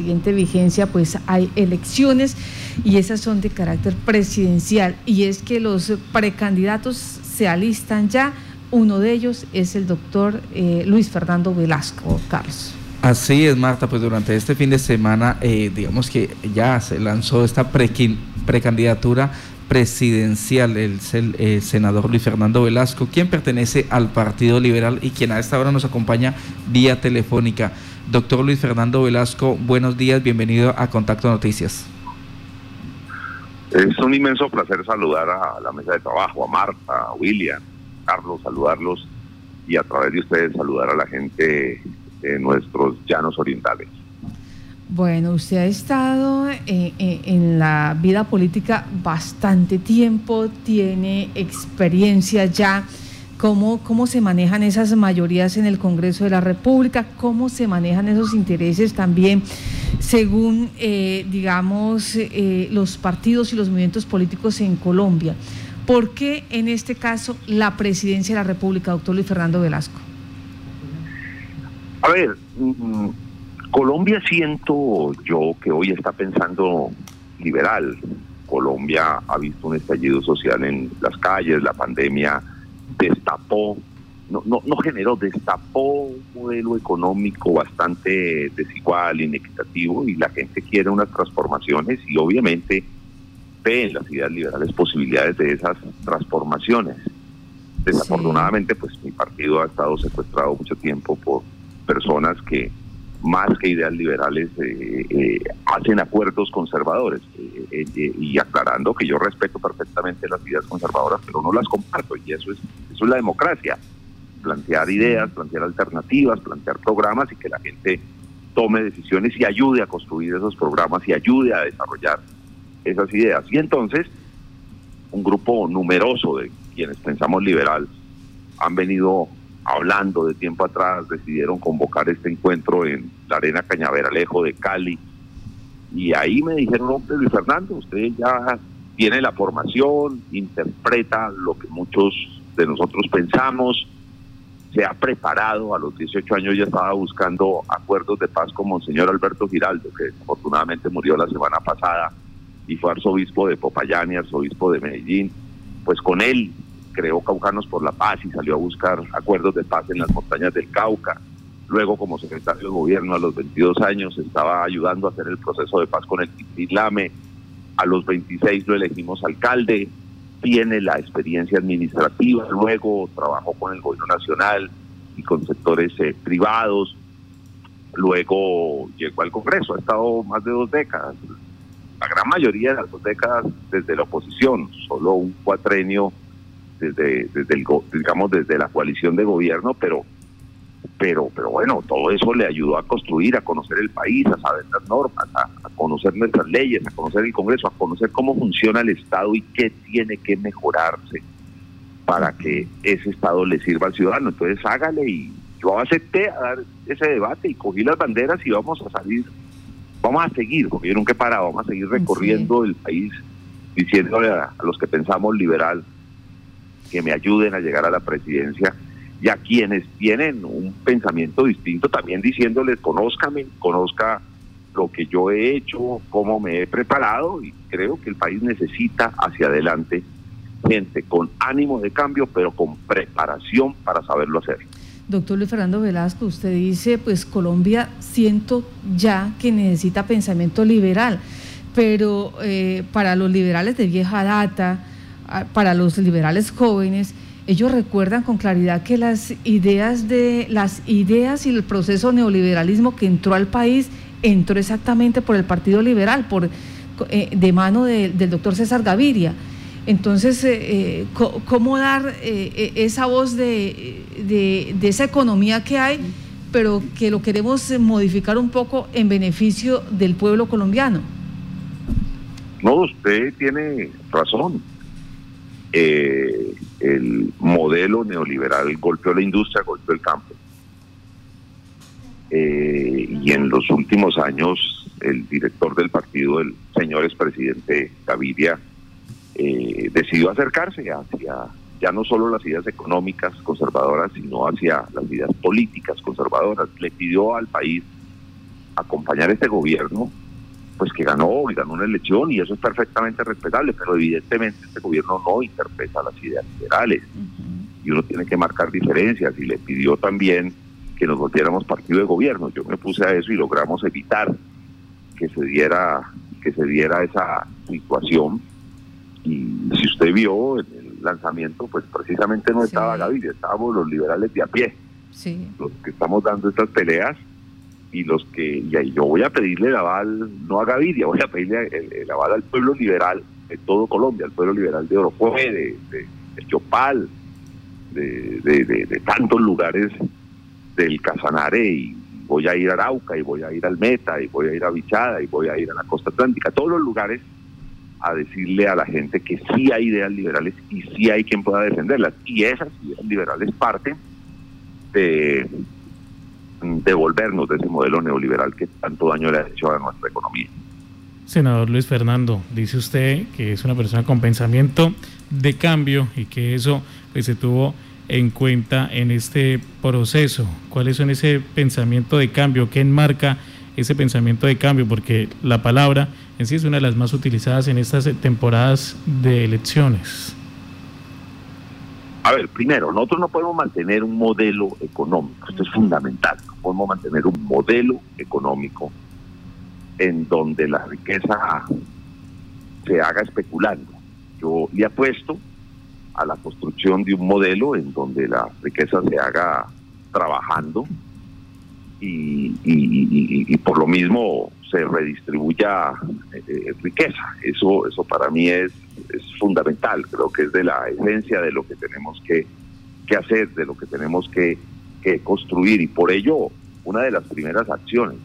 siguiente vigencia pues hay elecciones y esas son de carácter presidencial y es que los precandidatos se alistan ya, uno de ellos es el doctor eh, Luis Fernando Velasco, Carlos. Así es, Marta, pues durante este fin de semana, eh, digamos que ya se lanzó esta precandidatura presidencial, el, el, senador Luis Fernando Velasco, quien pertenece al Partido Liberal y quien a esta hora nos acompaña vía telefónica. Doctor Luis Fernando Velasco, buenos días, bienvenido a Contacto Noticias. Es un inmenso placer saludar a la mesa de trabajo, a Marta, a William, a Carlos, saludarlos y a través de ustedes saludar a la gente de nuestros llanos orientales. Bueno, usted ha estado eh, eh, en la vida política bastante tiempo, tiene experiencia ya. ¿Cómo, ¿Cómo se manejan esas mayorías en el Congreso de la República? ¿Cómo se manejan esos intereses también según, eh, digamos, los partidos y los movimientos políticos en Colombia? ¿Por qué en este caso la presidencia de la República, doctor Luis Fernando Velasco? A ver, mm, Colombia siento yo que hoy está pensando liberal. Colombia ha visto un estallido social en las calles, la pandemia destapó, no, no, no generó, destapó un modelo económico bastante desigual, inequitativo, y la gente quiere unas transformaciones y obviamente ve en las ideas liberales posibilidades de esas transformaciones. Desafortunadamente, pues mi partido ha estado secuestrado mucho tiempo por personas que más que ideas liberales, eh, eh, hacen acuerdos conservadores. Eh, y aclarando que yo respeto perfectamente las ideas conservadoras, pero no las comparto, y eso es, eso es la democracia. Plantear ideas, plantear alternativas, plantear programas y que la gente tome decisiones y ayude a construir esos programas y ayude a desarrollar esas ideas. Y entonces, un grupo numeroso de quienes pensamos liberal han venido hablando de tiempo atrás, decidieron convocar este encuentro en la Arena Cañaveralejo de Cali. Y ahí me dijeron, hombre Luis Fernando, usted ya tiene la formación, interpreta lo que muchos de nosotros pensamos, se ha preparado, a los 18 años ya estaba buscando acuerdos de paz con Monseñor Alberto Giraldo, que afortunadamente murió la semana pasada y fue arzobispo de Popayán y arzobispo de Medellín. Pues con él creó Caucanos por la Paz y salió a buscar acuerdos de paz en las montañas del Cauca. Luego, como secretario de gobierno a los 22 años, estaba ayudando a hacer el proceso de paz con el Lame. A los 26 lo elegimos alcalde. Tiene la experiencia administrativa. Luego trabajó con el gobierno nacional y con sectores eh, privados. Luego llegó al Congreso. Ha estado más de dos décadas. La gran mayoría de las dos décadas desde la oposición. Solo un cuatrenio desde, desde el, digamos desde la coalición de gobierno, pero pero pero bueno, todo eso le ayudó a construir, a conocer el país, a saber las normas, a, conocer nuestras leyes, a conocer el Congreso, a conocer cómo funciona el Estado y qué tiene que mejorarse para que ese Estado le sirva al ciudadano. Entonces hágale y yo acepté a dar ese debate y cogí las banderas y vamos a salir, vamos a seguir, porque yo nunca he parado, vamos a seguir recorriendo el país diciéndole a los que pensamos liberal que me ayuden a llegar a la presidencia y a quienes tienen un pensamiento distinto también diciéndoles conózcame, conozca lo que yo he hecho, cómo me he preparado y creo que el país necesita hacia adelante gente con ánimo de cambio pero con preparación para saberlo hacer. Doctor Luis Fernando Velasco, usted dice, pues Colombia siento ya que necesita pensamiento liberal, pero eh, para los liberales de vieja data, para los liberales jóvenes, ellos recuerdan con claridad que las ideas de las ideas y el proceso neoliberalismo que entró al país entró exactamente por el Partido Liberal, por eh, de mano del doctor César Gaviria. Entonces, eh, eh, ¿cómo dar esa voz de, de, esa economía que hay, pero que lo queremos modificar un poco en beneficio del pueblo colombiano? No, usted tiene razón eh, el modelo neoliberal golpeó la industria, golpeó el campo. Eh, y en los últimos años el director del partido, el señor expresidente Gaviria, eh, decidió acercarse hacia ya no solo las ideas económicas conservadoras, sino hacia las ideas políticas conservadoras. Le pidió al país acompañar este gobierno, pues que ganó y ganó una elección y eso es perfectamente respetable, pero evidentemente este gobierno no interpreta las ideas liberales. Y uno tiene que marcar diferencias y le pidió también que nos volviéramos partido de gobierno. Yo me puse a eso y logramos evitar que se diera que se diera esa situación. Y si usted vio en el lanzamiento, pues precisamente no estaba Gaviria, estábamos los liberales de a pie, los que estamos dando estas peleas y los que, y ahí yo voy a pedirle el aval, no a Gaviria, voy a pedirle el, aval al pueblo liberal de todo Colombia, al pueblo liberal de Oropué, de, de, Chopal, de, de, tantos lugares del Casanare y voy a ir a Arauca y voy a ir al Meta y voy a ir a Bichada y voy a ir a la costa atlántica, todos los lugares a decirle a la gente que sí hay ideas liberales y sí hay quien pueda defenderlas. Y esas ideas liberales parten de devolvernos de ese modelo neoliberal que tanto daño le ha hecho a nuestra economía. Senador Luis Fernando, dice usted que es una persona con pensamiento de cambio y que eso pues, se tuvo en cuenta en este proceso. ¿Cuáles son ese pensamiento de cambio? ¿Qué enmarca ese pensamiento de cambio? Porque la palabra en sí es una de las más utilizadas en estas temporadas de elecciones. A ver, primero, nosotros no podemos mantener un modelo económico, esto es fundamental, no podemos mantener un modelo económico en donde la riqueza se haga especulando. Yo le apuesto a la construcción de un modelo en donde la riqueza se haga trabajando y, y, por lo mismo se redistribuya eh, eh, riqueza. Eso, eso para mí es, es fundamental, creo que es de la esencia de lo que tenemos que, que hacer, de lo que tenemos que, que construir y por ello una de las primeras acciones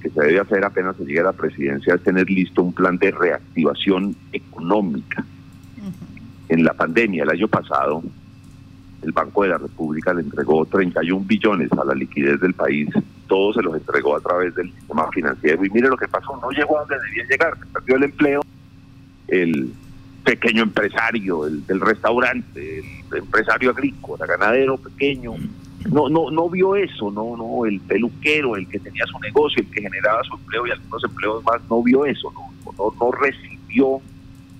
que se debe hacer apenas se llegue a la presidencia es tener listo un plan de reactivación económica. En la pandemia el año pasado, el Banco de la República le entregó 31 billones a la liquidez del país, todo se los entregó a través del sistema financiero. Y mire lo que pasó, no llegó a donde debía llegar, perdió el empleo, el pequeño empresario, el del restaurante, el empresario agrícola, ganadero pequeño, no, no, no vio eso, no, no, el peluquero, el que tenía su negocio, el que generaba su empleo y algunos empleos más, no vio eso, no, no, no recibió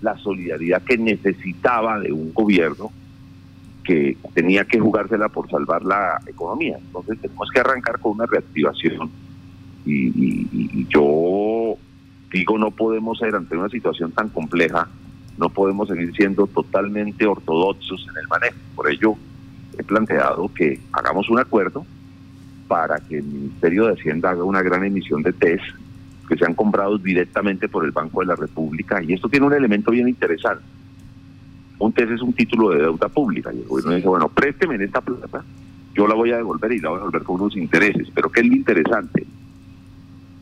la solidaridad que necesitaba de un gobierno que tenía que jugársela por salvar la economía. Entonces tenemos que arrancar con una reactivación. Y, yo digo, no podemos ser ante una situación tan compleja, no podemos seguir siendo totalmente ortodoxos en el manejo. Por ello, he planteado que hagamos un acuerdo para que el Ministerio de Hacienda haga una gran emisión de test que sean comprados directamente por el Banco de la República. Y esto tiene un elemento bien interesante. Un TES es un título de deuda pública. Y el gobierno dice, bueno, présteme en esta plata, yo la voy a devolver y la voy a devolver con unos intereses. Pero ¿qué es lo interesante?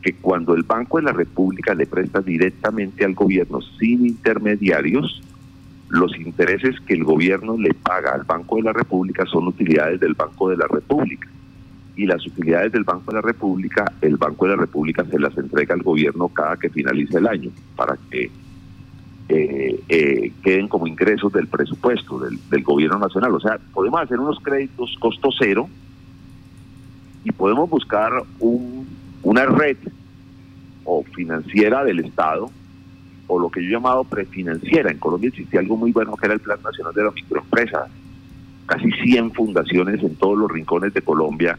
Que cuando el Banco de la República le presta directamente al gobierno sin intermediarios, los intereses que el gobierno le paga al Banco de la República son utilidades del Banco de la República y las utilidades del Banco de la República, el Banco de la República se las entrega al gobierno cada que finalice el año para que eh, eh, queden como ingresos del presupuesto del, gobierno nacional. O sea, podemos hacer unos créditos costo cero y podemos buscar un, una red o financiera del Estado o lo que yo he llamado prefinanciera. En Colombia existía algo muy bueno que era el Plan Nacional de la Microempresa. Casi 100 fundaciones en todos los rincones de Colombia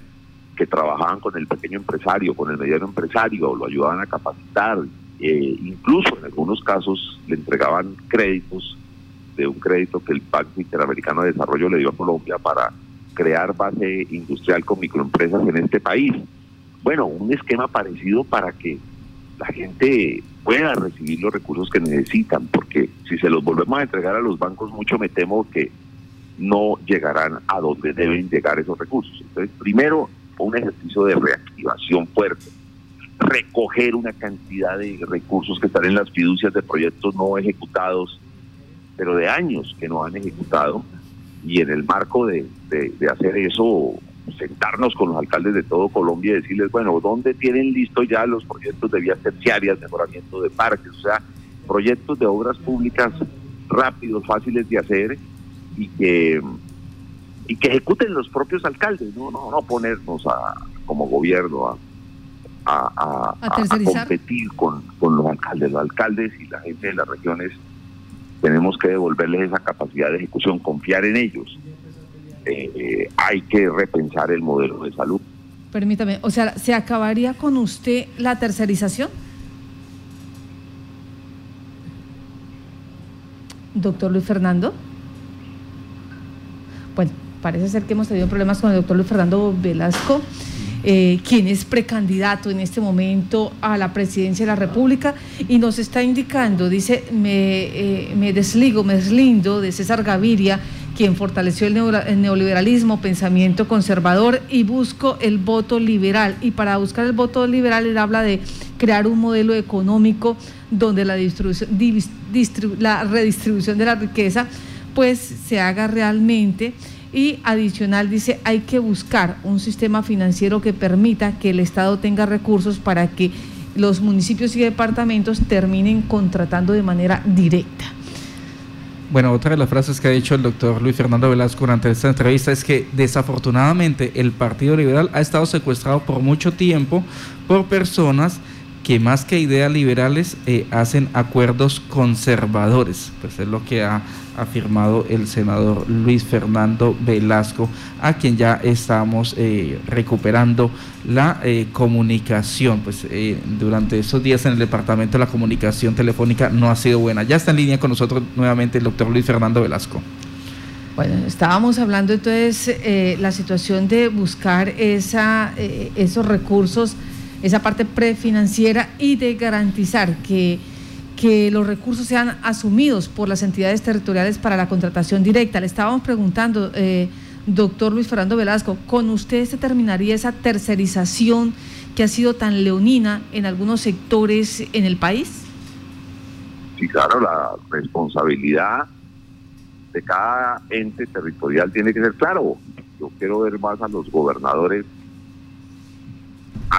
que trabajaban con el pequeño empresario, con el mediano empresario, lo ayudaban a capacitar, eh, incluso en algunos casos le entregaban créditos de un crédito que el Banco Interamericano de Desarrollo le dio a Colombia para crear base industrial con microempresas en este país. Bueno, un esquema parecido para que la gente pueda recibir los recursos que necesitan, porque si se los volvemos a entregar a los bancos, mucho me temo que no llegarán a donde deben llegar esos recursos. Entonces, primero, un ejercicio de reactivación fuerte, recoger una cantidad de recursos que están en las fiducias de proyectos no ejecutados, pero de años que no han ejecutado, y en el marco de, hacer eso, sentarnos con los alcaldes de todo Colombia y decirles, bueno, ¿dónde tienen listo ya los proyectos de vías terciarias, mejoramiento de parques? O sea, proyectos de obras públicas rápidos, fáciles de hacer y que y que ejecuten los propios alcaldes, no, no, no ponernos a, como gobierno a a, competir con, los alcaldes. Los alcaldes y la gente de las regiones tenemos que devolverles esa capacidad de ejecución, confiar en ellos. Eh, hay que repensar el modelo de salud. Permítame, o sea, ¿se acabaría con usted la tercerización? Doctor Luis Fernando. Bueno, parece ser que hemos tenido problemas con el doctor Luis Fernando Velasco. Eh, quien es precandidato en este momento a la presidencia de la República y nos está indicando, dice, me, eh, desligo, me deslindo de César Gaviria, quien fortaleció el, neoliberalismo, pensamiento conservador y busco el voto liberal. Y para buscar el voto liberal él habla de crear un modelo económico donde la, la redistribución de la riqueza pues se haga realmente y adicional dice, hay que buscar un sistema financiero que permita que el Estado tenga recursos para que los municipios y departamentos terminen contratando de manera directa. Bueno, otra de las frases que ha dicho el doctor Luis Fernando Velasco durante esta entrevista es que desafortunadamente el Partido Liberal ha estado secuestrado por mucho tiempo por personas que más que ideas liberales eh, hacen acuerdos conservadores. Pues es lo que ha afirmado el senador Luis Fernando Velasco, a quien ya estamos eh, recuperando la eh, comunicación. Pues eh, durante esos días en el departamento la comunicación telefónica no ha sido buena. Ya está en línea con nosotros nuevamente el doctor Luis Fernando Velasco. Bueno, estábamos hablando entonces la situación de buscar esos recursos, esa parte prefinanciera y de garantizar que que los recursos sean asumidos por las entidades territoriales para la contratación directa. Le estábamos preguntando, eh, doctor Luis Fernando Velasco, ¿con usted se terminaría esa tercerización que ha sido tan leonina en algunos sectores en el país? Sí, claro, la responsabilidad de cada ente territorial tiene que ser claro. Yo quiero ver más a los gobernadores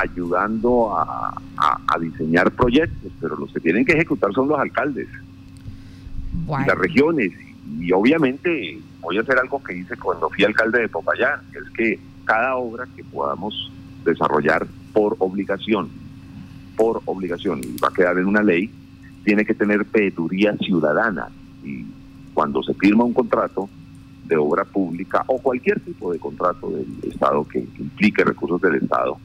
ayudando a, diseñar proyectos, pero los que tienen que ejecutar son los alcaldes y las regiones. Y, obviamente voy a hacer algo que hice cuando fui alcalde de Popayán, es que cada obra que podamos desarrollar por obligación, por obligación, y va a quedar en una ley, tiene que tener pediduría ciudadana. Y cuando se firma un contrato de obra pública o cualquier tipo de contrato del Estado que implique recursos del Estado,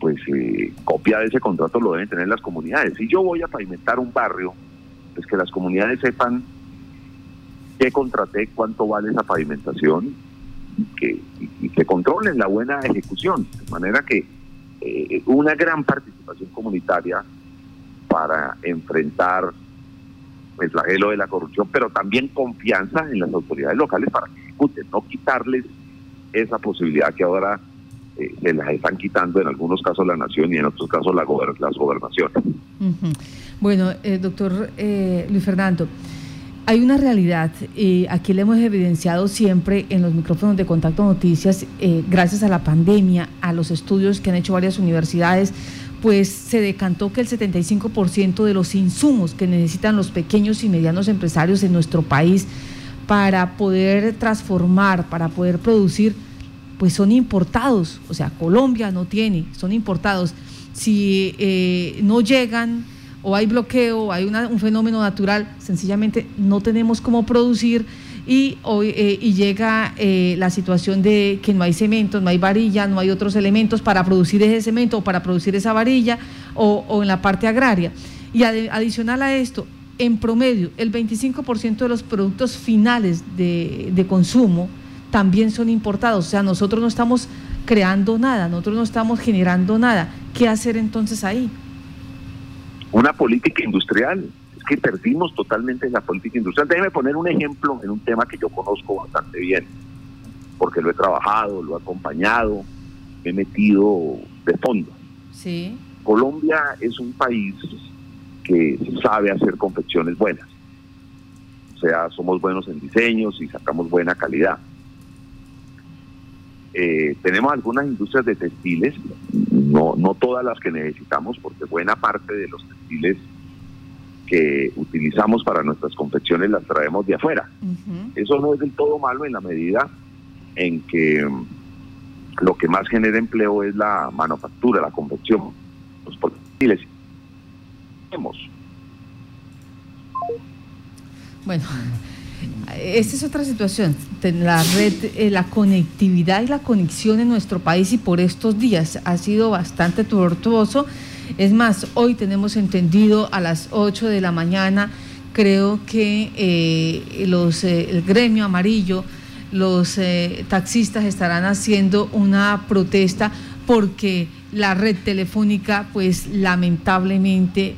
pues eh, copia de ese contrato lo deben tener las comunidades. Si yo voy a pavimentar un barrio, pues que las comunidades sepan qué contraté, cuánto vale esa pavimentación que, y, que controlen la buena ejecución. De manera que eh, una gran participación comunitaria para enfrentar el flagelo de la corrupción, pero también confianza en las autoridades locales para que ejecuten, no quitarles esa posibilidad que ahora eh, se las están quitando en algunos casos la nación y en otros casos la las gobernaciones. Bueno, eh, doctor eh, Luis Fernando, hay una realidad, y aquí le hemos evidenciado siempre en los micrófonos de Contacto Noticias, gracias a la pandemia, a los estudios que han hecho varias universidades, pues se decantó que el 75% de los insumos que necesitan los pequeños y medianos empresarios en nuestro país para poder transformar, para poder producir, pues son importados, o sea, Colombia no tiene, son importados. Si eh, no llegan o hay bloqueo, hay un fenómeno natural, sencillamente no tenemos cómo producir y, hoy, eh, y llega eh, la situación de que no hay cemento, no hay varilla, no hay otros elementos para producir ese cemento o para producir esa varilla o, en la parte agraria. Y adicional a esto, en promedio, el 25% de los productos finales de consumo, también son importados. O sea, nosotros no estamos creando nada, nosotros no estamos generando nada. ¿Qué hacer entonces ahí? Una política industrial. Es que perdimos totalmente la política industrial. Déjeme poner un ejemplo en un tema que yo conozco bastante bien, porque lo he trabajado, lo he acompañado, he metido de fondo. Sí. Colombia es un país que sabe hacer confecciones buenas. O sea, somos buenos en diseños y sacamos buena calidad. Eh, tenemos algunas industrias de textiles, no, no todas las que necesitamos, porque buena parte de los textiles que utilizamos para nuestras confecciones las traemos de afuera. Eso no es del todo malo en la medida en que lo que más genera empleo es la manufactura, la confección. y les hemos. Bueno, esta es otra situación, la red, eh, la conectividad y la conexión en nuestro país y por estos días ha sido bastante tortuoso. Es más, hoy tenemos entendido a las 8 de la mañana, creo que eh, los, eh, el gremio amarillo, los taxistas estarán haciendo una protesta porque la red telefónica, pues lamentablemente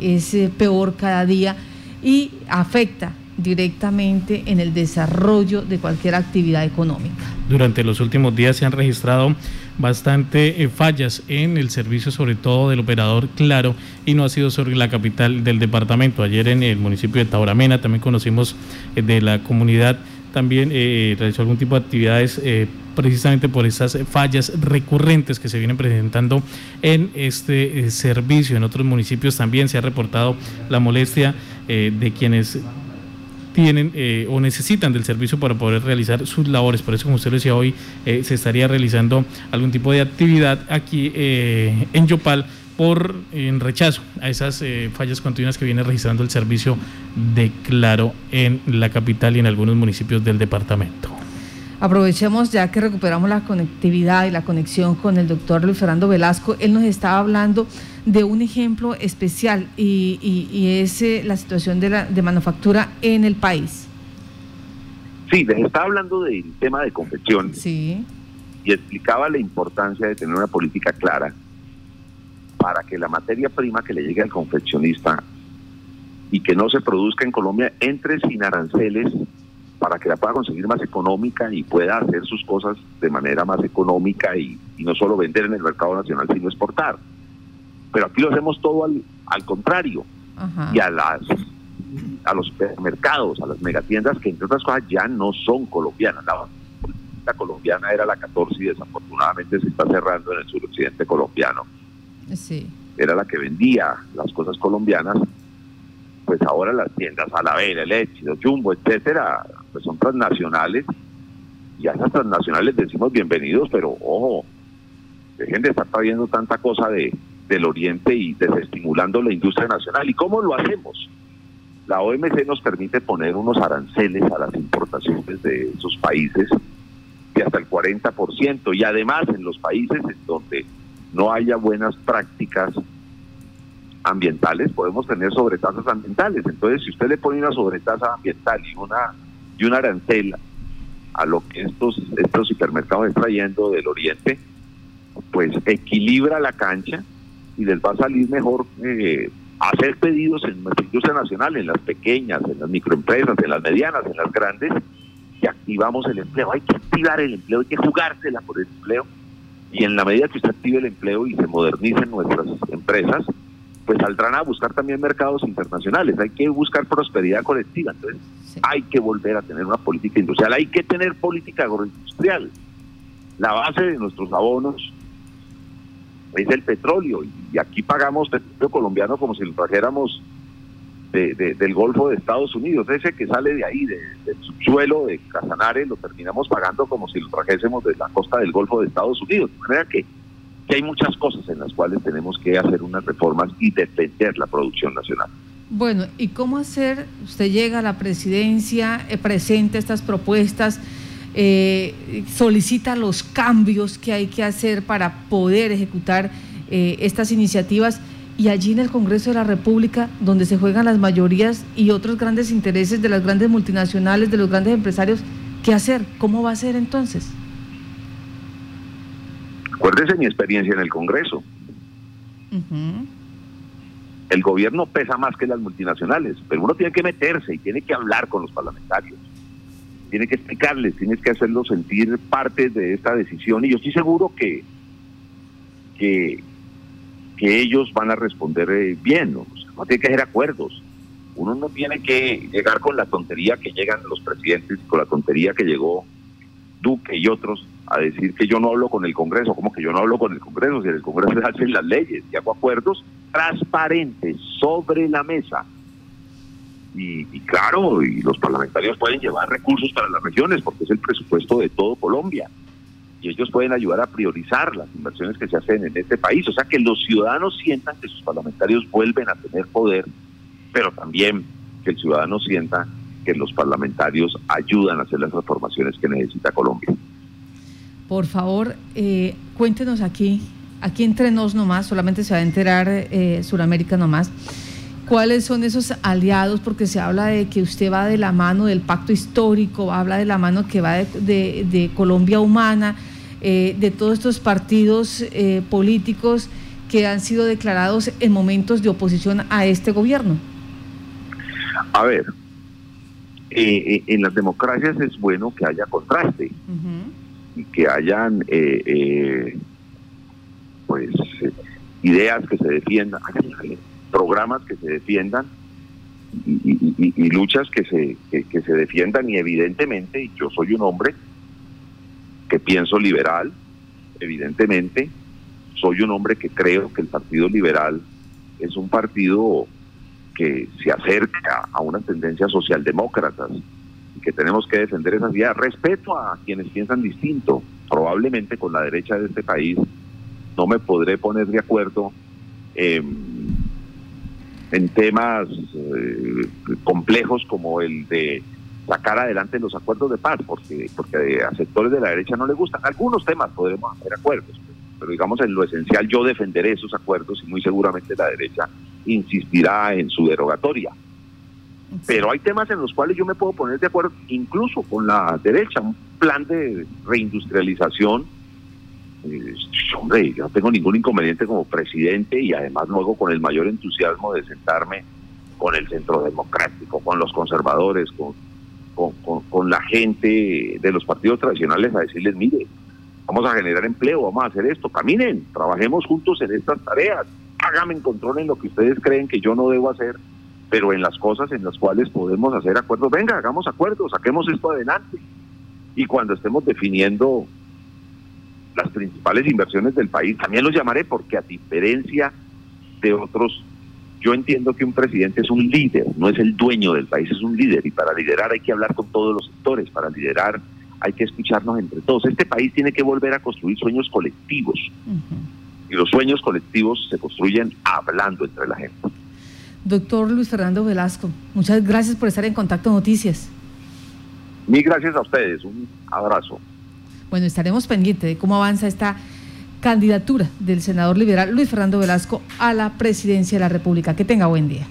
es peor cada día y afecta directamente en el desarrollo de cualquier actividad económica. Durante los últimos días se han registrado bastante eh, fallas en el servicio, sobre todo del operador Claro, y no ha sido sobre la capital del departamento. Ayer en el municipio de Tauramena también conocimos eh, de la comunidad, también eh, realizó algún tipo de actividades precisamente por esas fallas recurrentes que se vienen presentando en este servicio. En otros municipios también se ha reportado la molestia de quienes tienen eh, o necesitan del servicio para poder realizar sus labores. Por eso, como usted lo decía hoy, eh, se estaría realizando algún tipo de actividad aquí eh, en Yopal por en rechazo a esas fallas continuas que viene registrando el servicio de Claro en la capital y en algunos municipios del departamento. Aprovechemos ya que recuperamos la conectividad y la conexión con el doctor Luis Fernando Velasco. Él nos estaba hablando de un ejemplo especial y, es eh, la situación de, la, de manufactura en el país. Sí, les estaba hablando del tema de confección. Sí. Y explicaba la importancia de tener una política clara para que la materia prima que le llegue al confeccionista y que no se produzca en Colombia entre sin aranceles para que la pueda conseguir más económica y pueda hacer sus cosas de manera más económica y, no solo vender en el mercado nacional, sino exportar. Pero aquí lo hacemos todo al, al contrario. Y a las a los supermercados, a las megatiendas que entre otras cosas ya no son colombianas. La colombiana era la 14 y desafortunadamente se está cerrando en el suroccidente colombiano. Sí. Era la que vendía las cosas colombianas pues ahora las tiendas Alavera, el Éxito, Jumbo, etcétera, pues son transnacionales y a esas transnacionales decimos bienvenidos, pero ojo, dejen de estar trayendo tanta cosa de, del Oriente y desestimulando la industria nacional. ¿Y cómo lo hacemos? La OMC nos permite poner unos aranceles a las importaciones de esos países de hasta el 40% y además en los países en donde no haya buenas prácticas ambientales, podemos tener sobretasas ambientales. Entonces, si usted le pone una sobretasa ambiental y una y una arancel a lo que estos estos supermercados están trayendo del oriente, pues equilibra la cancha y les va a salir mejor eh, hacer pedidos en nuestra industria nacional, en las pequeñas, en las microempresas, en las medianas, en las grandes, y activamos el empleo. Hay que activar el empleo, hay que jugársela por el empleo. Y en la medida que usted active el empleo y se modernicen nuestras empresas, pues saldrán a buscar también mercados internacionales. Hay que buscar prosperidad colectiva. Entonces, hay que volver a tener una política industrial. Hay que tener política agroindustrial. La base de nuestros abonos es el petróleo. Y aquí pagamos petróleo colombiano como si lo trajéramos del Golfo de Estados Unidos. Ese que sale de ahí, del subsuelo de Casanare, lo terminamos pagando como si lo trajésemos de la costa del Golfo de Estados Unidos. De manera que que hay muchas cosas en las cuales tenemos que hacer unas reformas y defender la producción nacional. Bueno, ¿y cómo hacer? Usted llega a la presidencia, eh, presenta estas propuestas, eh, solicita los cambios que hay que hacer para poder ejecutar eh, estas iniciativas y allí en el Congreso de la República, donde se juegan las mayorías y otros grandes intereses de las grandes multinacionales, de los grandes empresarios, ¿qué hacer? ¿Cómo va a ser entonces? Acuérdese mi experiencia en el Congreso. El gobierno pesa más que las multinacionales, pero uno tiene que meterse y tiene que hablar con los parlamentarios. Tiene que explicarles, tiene que hacerlos sentir parte de esta decisión. Y yo estoy seguro que, que, ellos van a responder eh, bien. ¿no? no tiene que hacer acuerdos. Uno no tiene que llegar con la tontería que llegan los presidentes, con la tontería que llegó Duque y otros a decir que yo no hablo con el Congreso, como que yo no hablo con el Congreso, si el Congreso se hacen las leyes y hago acuerdos transparentes sobre la mesa. Y, claro, y los parlamentarios pueden llevar recursos para las regiones porque es el presupuesto de todo Colombia. y ellos pueden ayudar a priorizar las inversiones que se hacen en este país. O sea, que los ciudadanos sientan que sus parlamentarios vuelven a tener poder, pero también que el ciudadano sienta que los parlamentarios ayudan a hacer las transformaciones que necesita Colombia. Por favor, eh, cuéntenos aquí, aquí entre nos nomás, solamente se va a enterar eh, Suramérica nomás, cuáles son esos aliados, porque se habla de que usted va de la mano del pacto histórico, habla de la mano que va de Colombia humana, eh, de todos estos partidos eh, políticos que han sido declarados en momentos de oposición a este gobierno? A ver, en las democracias es bueno que haya contraste y que hayan pues ideas que se defiendan, programas que se defiendan y, luchas que se, que se defiendan y evidentemente yo soy un hombre que pienso liberal, evidentemente. Soy un hombre que creo que el Partido Liberal es un partido que se acerca a unas tendencias socialdemócratas que tenemos que defender esas ideas. Respeto a quienes piensan distinto. Probablemente con la derecha de este país no me podré poner de acuerdo en temas eh, complejos como el de sacar adelante los acuerdos de paz, porque, porque a sectores de la derecha no les gustan. Algunos temas podremos hacer acuerdos, pero digamos en lo esencial yo defenderé esos acuerdos y muy seguramente la derecha insistirá en su derogatoria. Pero hay temas en los cuales yo me puedo poner de acuerdo incluso con la derecha, un plan de reindustrialización. Eh, hombre, yo no tengo ningún inconveniente como presidente y además luego con el mayor entusiasmo de sentarme con el centro democrático, con los conservadores, con con, la gente de los partidos tradicionales a decirles, mire, vamos a generar empleo, vamos a hacer esto, caminen, trabajemos juntos en estas tareas, háganme control en lo que ustedes creen que yo no debo hacer, pero en las cosas en las cuales podemos hacer acuerdos, venga, hagamos acuerdos, saquemos esto adelante. Y cuando estemos definiendo las principales inversiones del país, también los llamaré porque a diferencia de otros yo entiendo que un presidente es un líder, no es el dueño del país, es un líder y para liderar hay que hablar con todos los sectores, para liderar hay que escucharnos entre todos. Este país tiene que volver a construir sueños colectivos y los sueños colectivos se construyen hablando entre la gente. Doctor Luis Fernando Velasco, muchas gracias por estar en Contacto Noticias. Mil gracias a ustedes, un abrazo. Bueno, estaremos pendientes de cómo avanza esta candidatura del senador liberal Luis Fernando Velasco a la presidencia de la República. Que tenga buen día.